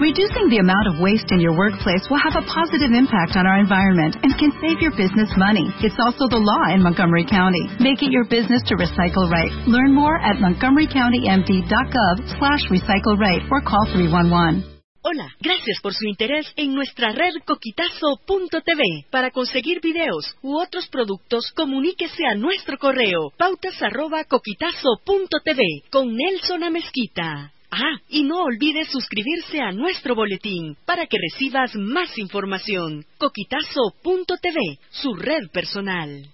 Reducing the amount of waste in your workplace will have a positive impact on our environment and can save your business money. It's also the law in Montgomery County. Make it your business to recycle right. Learn more at montgomerycountymd.gov slash recycle right or call 311. Hola, gracias por su interés en nuestra red coquitazo.tv. Para conseguir videos u otros productos, comuníquese a nuestro correo pautas@coquitazo.tv con Nelson Amezquita. Ah, y no olvides suscribirse a nuestro boletín para que recibas más información. Coquitazo.tv, su red personal.